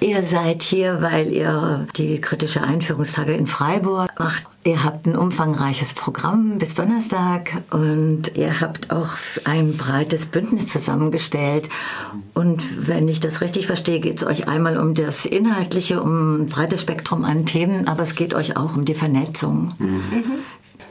Ihr seid hier, weil ihr die kritische Einführungstage in Freiburg macht. Ihr habt ein umfangreiches Programm bis Donnerstag und ihr habt auch ein breites Bündnis zusammengestellt. Und wenn ich das richtig verstehe, geht es euch einmal um das Inhaltliche, um ein breites Spektrum an Themen, aber es geht euch auch um die Vernetzung. Mhm.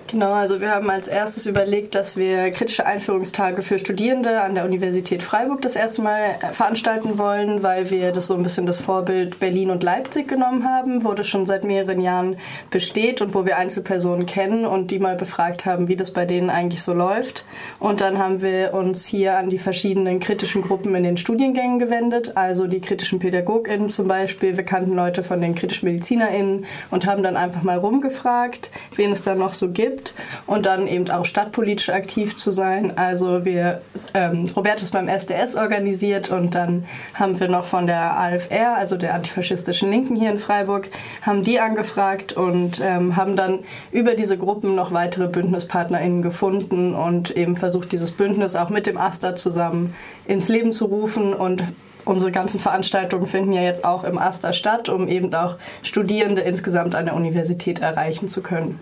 Genau, also wir haben als erstes überlegt, dass wir kritische Einführungstage für Studierende an der Universität Freiburg das erste Mal äh, veranstalten wollen, weil wir das so ein bisschen das Vorbild Berlin und Leipzig genommen haben, wo das schon seit mehreren Jahren besteht und wo wir Einzelpersonen kennen und die mal befragt haben, wie das bei denen eigentlich so läuft. Und dann haben wir uns hier an die verschiedenen kritischen Gruppen in den Studiengängen gewendet, also die kritischen PädagogInnen zum Beispiel. Wir kannten Leute von den kritischen MedizinerInnen und haben dann einfach mal rumgefragt, wen es da noch so gibt gibt und dann eben auch stadtpolitisch aktiv zu sein. Also wir, ähm, Robertus beim SDS organisiert und dann haben wir noch von der AFR, also der antifaschistischen Linken hier in Freiburg, haben die angefragt und ähm, haben dann über diese Gruppen noch weitere BündnispartnerInnen gefunden und eben versucht, dieses Bündnis auch mit dem AStA zusammen ins Leben zu rufen und unsere ganzen Veranstaltungen finden ja jetzt auch im AStA statt, um eben auch Studierende insgesamt an der Universität erreichen zu können.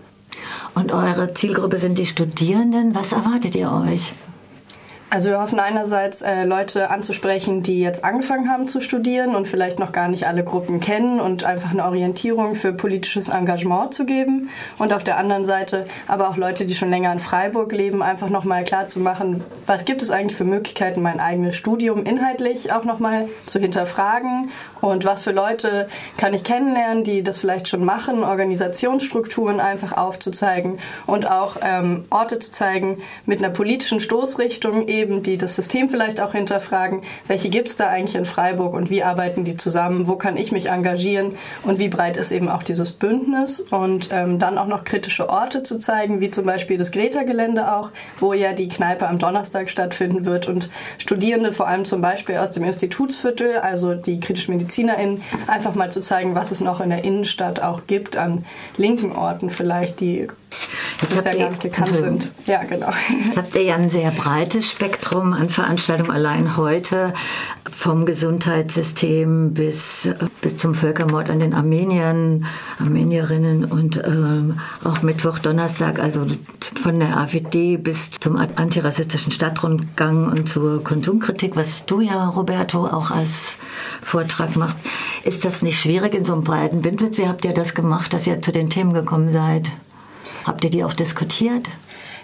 Und eure Zielgruppe sind die Studierenden. Was erwartet ihr euch? Also wir hoffen einerseits äh, Leute anzusprechen, die jetzt angefangen haben zu studieren und vielleicht noch gar nicht alle Gruppen kennen und einfach eine Orientierung für politisches Engagement zu geben. Und auf der anderen Seite aber auch Leute, die schon länger in Freiburg leben, einfach nochmal klar zu machen, was gibt es eigentlich für Möglichkeiten, mein eigenes Studium inhaltlich auch nochmal zu hinterfragen und was für Leute kann ich kennenlernen, die das vielleicht schon machen, Organisationsstrukturen einfach aufzuzeigen und auch ähm, Orte zu zeigen mit einer politischen Stoßrichtung eben, die das System vielleicht auch hinterfragen, welche gibt es da eigentlich in Freiburg und wie arbeiten die zusammen, wo kann ich mich engagieren? Und wie breit ist eben auch dieses Bündnis? Und ähm, dann auch noch kritische Orte zu zeigen, wie zum Beispiel das Greta-Gelände auch, wo ja die Kneipe am Donnerstag stattfinden wird. Und Studierende vor allem zum Beispiel aus dem Institutsviertel, also die kritisch MedizinerInnen, einfach mal zu zeigen, was es noch in der Innenstadt auch gibt an linken Orten vielleicht, die Jetzt bisher gar nicht gekannt sind. Ja, genau. Jetzt habt ihr ja ein sehr breites Spektrum an Veranstaltungen allein heute, vom Gesundheitssystem bis, bis zum Völkermord an den Armeniern, Armenierinnen und ähm, auch Mittwoch, Donnerstag, also von der AfD bis zum antirassistischen Stadtrundgang und zur Konsumkritik, was du ja, Roberto, auch als Vortrag machst. Ist das nicht schwierig in so einem breiten Bündnis? Wie habt ihr das gemacht, dass ihr zu den Themen gekommen seid? Habt ihr die auch diskutiert?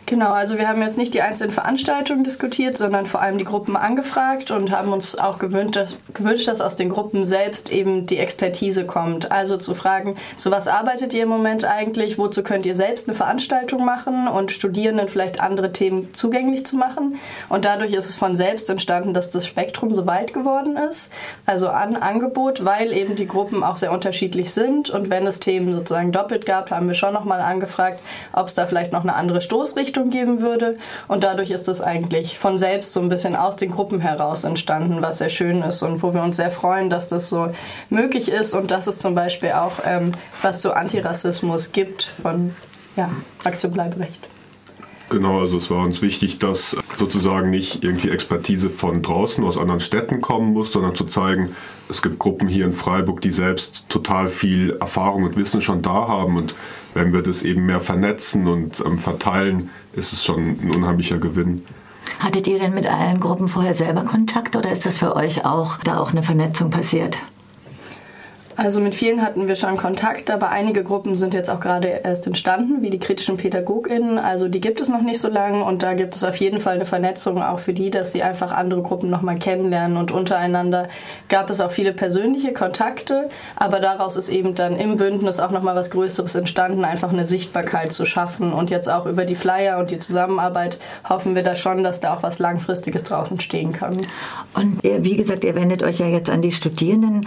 Genau, also wir haben jetzt nicht die einzelnen Veranstaltungen diskutiert, sondern vor allem die Gruppen angefragt und haben uns auch gewünscht dass, gewünscht, dass aus den Gruppen selbst eben die Expertise kommt. Also zu fragen, so was arbeitet ihr im Moment eigentlich, wozu könnt ihr selbst eine Veranstaltung machen und Studierenden vielleicht andere Themen zugänglich zu machen. Und dadurch ist es von selbst entstanden, dass das Spektrum so weit geworden ist, also an Angebot, weil eben die Gruppen auch sehr unterschiedlich sind. Und wenn es Themen sozusagen doppelt gab, haben wir schon nochmal angefragt, ob es da vielleicht noch eine andere Stoßrichtung Richtung geben würde. Und dadurch ist es eigentlich von selbst so ein bisschen aus den Gruppen heraus entstanden, was sehr schön ist und wo wir uns sehr freuen, dass das so möglich ist und dass es zum Beispiel auch ähm, was zu Antirassismus gibt von ja, Aktion Bleiberecht. Genau, also es war uns wichtig, dass sozusagen nicht irgendwie Expertise von draußen aus anderen Städten kommen muss, sondern zu zeigen, es gibt Gruppen hier in Freiburg, die selbst total viel Erfahrung und Wissen schon da haben und wenn wir das eben mehr vernetzen und ähm, verteilen, ist es schon ein unheimlicher Gewinn. Hattet ihr denn mit allen Gruppen vorher selber Kontakt oder ist das für euch auch da auch eine Vernetzung passiert? Also mit vielen hatten wir schon Kontakt, aber einige Gruppen sind jetzt auch gerade erst entstanden, wie die kritischen PädagogInnen. Also die gibt es noch nicht so lange und da gibt es auf jeden Fall eine Vernetzung auch für die, dass sie einfach andere Gruppen nochmal kennenlernen und untereinander gab es auch viele persönliche Kontakte, aber daraus ist eben dann im Bündnis auch nochmal was Größeres entstanden, einfach eine Sichtbarkeit zu schaffen und jetzt auch über die Flyer und die Zusammenarbeit hoffen wir da schon, dass da auch was Langfristiges draus entstehen kann. Und wie gesagt, ihr wendet euch ja jetzt an die Studierenden.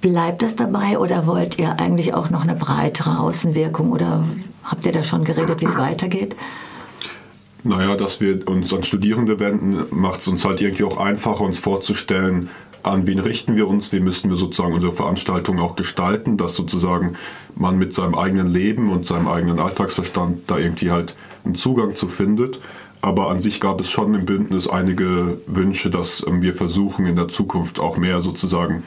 Bleibt das dabei oder wollt ihr eigentlich auch noch eine breitere Außenwirkung oder habt ihr da schon geredet, wie es weitergeht? Naja, dass wir uns an Studierende wenden, macht es uns halt irgendwie auch einfacher, uns vorzustellen, an wen richten wir uns, wie müssten wir sozusagen unsere Veranstaltung auch gestalten, dass sozusagen man mit seinem eigenen Leben und seinem eigenen Alltagsverstand da irgendwie halt einen Zugang zu findet. Aber an sich gab es schon im Bündnis einige Wünsche, dass wir versuchen, in der Zukunft auch mehr sozusagen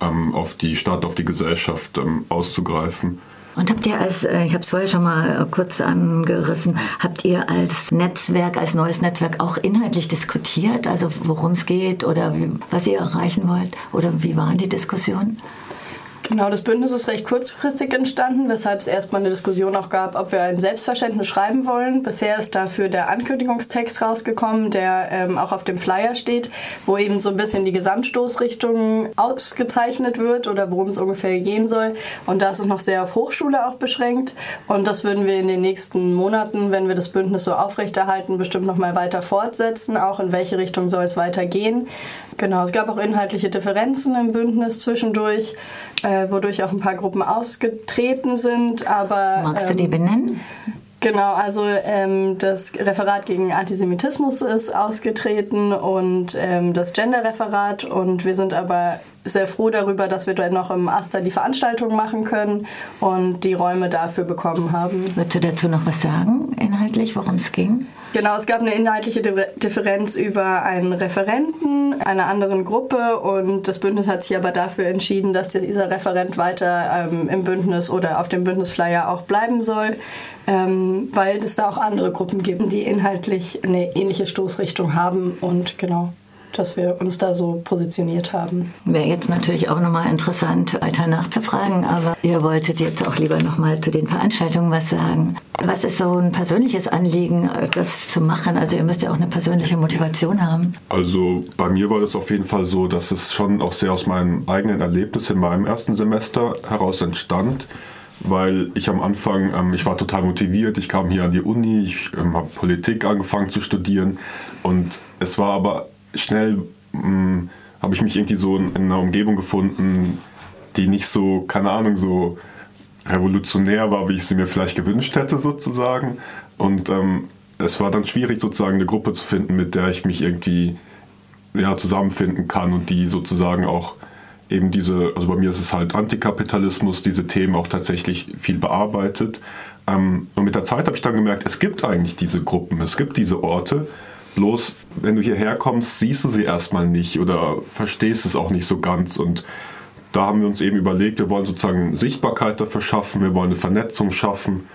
ähm, auf die Stadt, auf die Gesellschaft ähm, auszugreifen. Und habt ihr als, äh, ich habe es vorher schon mal äh, kurz angerissen, habt ihr als Netzwerk, als neues Netzwerk auch inhaltlich diskutiert, also worum es geht oder wie, was ihr erreichen wollt? Oder wie waren die Diskussionen? Genau, das Bündnis ist recht kurzfristig entstanden, weshalb es erstmal eine Diskussion auch gab, ob wir ein Selbstverständnis schreiben wollen. Bisher ist dafür der Ankündigungstext rausgekommen, der ähm, auch auf dem Flyer steht, wo eben so ein bisschen die Gesamtstoßrichtung ausgezeichnet wird oder worum es ungefähr gehen soll. Und da ist es noch sehr auf Hochschule auch beschränkt. Und das würden wir in den nächsten Monaten, wenn wir das Bündnis so aufrechterhalten, bestimmt noch mal weiter fortsetzen, auch in welche Richtung soll es weitergehen. Genau, es gab auch inhaltliche Differenzen im Bündnis zwischendurch äh, wodurch auch ein paar Gruppen ausgetreten sind. Aber, Magst du die ähm, benennen? Genau, also ähm, das Referat gegen Antisemitismus ist ausgetreten und ähm, das Gender-Referat und wir sind aber sehr froh darüber, dass wir dort noch im Aster die Veranstaltung machen können und die Räume dafür bekommen haben. Würdest du dazu noch was sagen, inhaltlich, worum es ging? Genau, es gab eine inhaltliche Differenz über einen Referenten einer anderen Gruppe und das Bündnis hat sich aber dafür entschieden, dass dieser Referent weiter ähm, im Bündnis oder auf dem Bündnisflyer auch bleiben soll, ähm, weil es da auch andere Gruppen gibt, die inhaltlich eine ähnliche Stoßrichtung haben und genau dass wir uns da so positioniert haben. Wäre jetzt natürlich auch nochmal interessant, weiter nachzufragen, aber ihr wolltet jetzt auch lieber nochmal zu den Veranstaltungen was sagen. Was ist so ein persönliches Anliegen, das zu machen? Also ihr müsst ja auch eine persönliche Motivation haben. Also bei mir war das auf jeden Fall so, dass es schon auch sehr aus meinem eigenen Erlebnis in meinem ersten Semester heraus entstand weil ich am Anfang, ähm, ich war total motiviert, ich kam hier an die Uni, ich ähm, habe Politik angefangen zu studieren und es war aber schnell hm, habe ich mich irgendwie so in, in, einer Umgebung gefunden, die nicht so, keine Ahnung, so revolutionär war, wie ich sie mir vielleicht gewünscht hätte, sozusagen. Und ähm, es war dann schwierig, sozusagen eine Gruppe zu finden, mit der ich mich irgendwie ja, zusammenfinden kann und die sozusagen auch eben diese, also bei mir ist es halt Antikapitalismus, diese Themen auch tatsächlich viel bearbeitet. Ähm, und mit der Zeit habe ich dann gemerkt, es gibt eigentlich diese Gruppen, es gibt diese Orte, Bloß, wenn du hierher kommst, siehst du sie erstmal nicht oder verstehst es auch nicht so ganz. Und da haben wir uns eben überlegt, wir wollen sozusagen Sichtbarkeit dafür schaffen, wir wollen eine Vernetzung schaffen.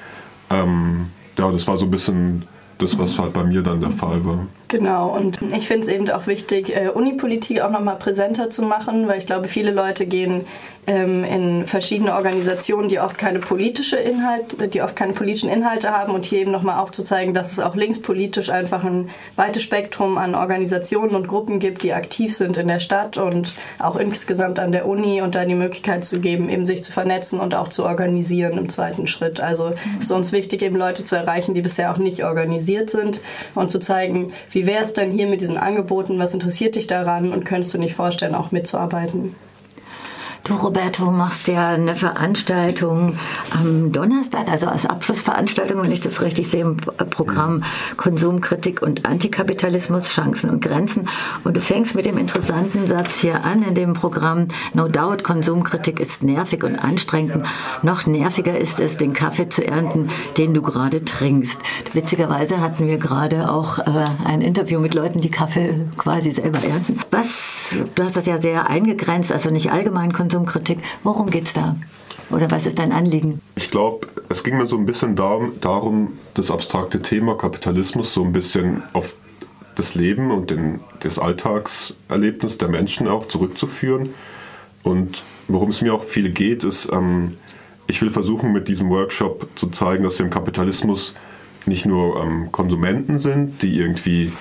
Ähm, ja, das war so ein bisschen das, was halt bei mir dann der Fall war. Genau, und ich finde es eben auch wichtig, äh, Unipolitik auch nochmal präsenter zu machen, weil ich glaube, viele Leute gehen ähm, in verschiedene Organisationen, die oft keine politische Inhalt, die oft keine politischen Inhalte haben und hier eben nochmal aufzuzeigen, dass es auch linkspolitisch einfach ein weites Spektrum an Organisationen und Gruppen gibt, die aktiv sind in der Stadt und auch insgesamt an der Uni und da die Möglichkeit zu geben, eben sich zu vernetzen und auch zu organisieren im zweiten Schritt. Also es ist uns wichtig, eben Leute zu erreichen, die bisher auch nicht organisiert sind und zu zeigen, wie wäre es denn hier mit diesen Angeboten, was interessiert dich daran und könntest du nicht vorstellen, auch mitzuarbeiten? Du, Roberto, machst ja eine Veranstaltung am Donnerstag, also als Abschlussveranstaltung, wenn ich das richtig sehe, im Programm Konsumkritik und Antikapitalismus, Chancen und Grenzen. Und du fängst mit dem interessanten Satz hier an in dem Programm, no doubt, Konsumkritik ist nervig und anstrengend. Noch nerviger ist es, den Kaffee zu ernten, den du gerade trinkst. Witzigerweise hatten wir gerade auch äh, ein Interview mit Leuten, die Kaffee quasi selber ernten. Was, du hast das ja sehr eingegrenzt, also nicht allgemein Konsum Konsumkritik. Worum geht es da? Oder was ist dein Anliegen? Ich glaube, es ging mir so ein bisschen darum, darum, das abstrakte Thema Kapitalismus so ein bisschen auf das Leben und den, das Alltagserlebnis der Menschen auch zurückzuführen. Und worum es mir auch viel geht, ist, ähm, ich will versuchen mit diesem Workshop zu zeigen, dass wir im Kapitalismus nicht nur ähm, Konsumenten sind, die irgendwie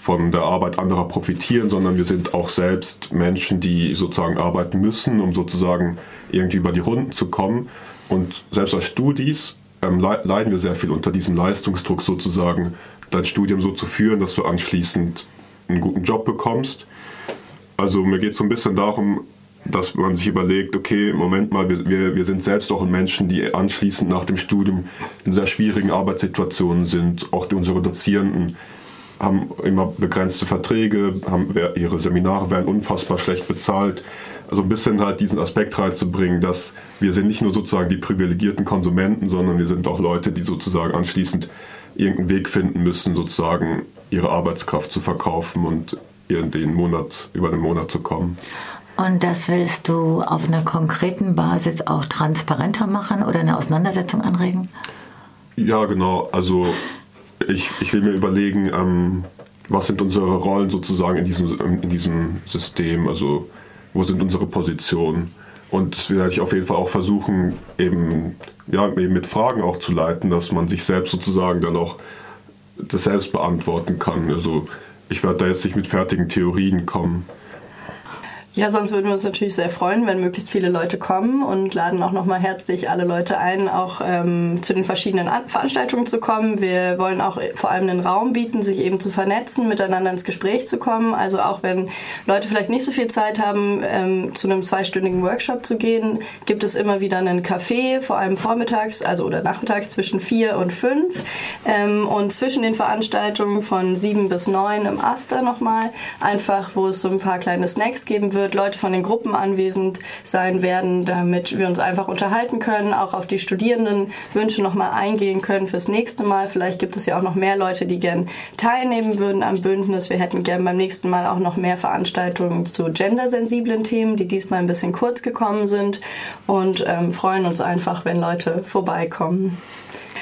von der Arbeit anderer profitieren, sondern wir sind auch selbst Menschen, die sozusagen arbeiten müssen, um sozusagen irgendwie über die Runden zu kommen. Und selbst als Studis ähm, leiden wir sehr viel unter diesem Leistungsdruck sozusagen, dein Studium so zu führen, dass du anschließend einen guten Job bekommst. Also mir geht es so ein bisschen darum, dass man sich überlegt, okay, Moment mal, wir, wir sind selbst auch Menschen, die anschließend nach dem Studium in sehr schwierigen Arbeitssituationen sind. Auch unsere Dozierenden haben immer begrenzte Verträge, haben, ihre Seminare werden unfassbar schlecht bezahlt. Also ein bisschen halt diesen Aspekt reinzubringen, dass wir sind nicht nur sozusagen die privilegierten Konsumenten, sondern wir sind auch Leute, die sozusagen anschließend irgendeinen Weg finden müssen, sozusagen ihre Arbeitskraft zu verkaufen und den Monat, über den Monat zu kommen. Und das willst du auf einer konkreten Basis auch transparenter machen oder eine Auseinandersetzung anregen? Ja, genau. Also ich, ich will mir überlegen, ähm, was sind unsere Rollen sozusagen in diesem, in diesem System, also wo sind unsere Positionen. Und das werde ich auf jeden Fall auch versuchen, eben, ja, eben mit Fragen auch zu leiten, dass man sich selbst sozusagen dann auch das selbst beantworten kann. Also ich werde da jetzt nicht mit fertigen Theorien kommen. Ja, sonst würden wir uns natürlich sehr freuen, wenn möglichst viele Leute kommen und laden auch nochmal herzlich alle Leute ein, auch ähm, zu den verschiedenen An Veranstaltungen zu kommen. Wir wollen auch vor allem einen Raum bieten, sich eben zu vernetzen, miteinander ins Gespräch zu kommen. Also auch wenn Leute vielleicht nicht so viel Zeit haben, ähm, zu einem zweistündigen Workshop zu gehen, gibt es immer wieder einen Café, vor allem vormittags, also oder nachmittags zwischen vier und fünf. Ähm, und zwischen den Veranstaltungen von sieben bis neun im Aster nochmal, einfach wo es so ein paar kleine Snacks geben wird wird Leute von den Gruppen anwesend sein werden, damit wir uns einfach unterhalten können, auch auf die Studierendenwünsche nochmal eingehen können fürs nächste Mal. Vielleicht gibt es ja auch noch mehr Leute, die gern teilnehmen würden am Bündnis. Wir hätten gern beim nächsten Mal auch noch mehr Veranstaltungen zu gendersensiblen Themen, die diesmal ein bisschen kurz gekommen sind und ähm, freuen uns einfach, wenn Leute vorbeikommen.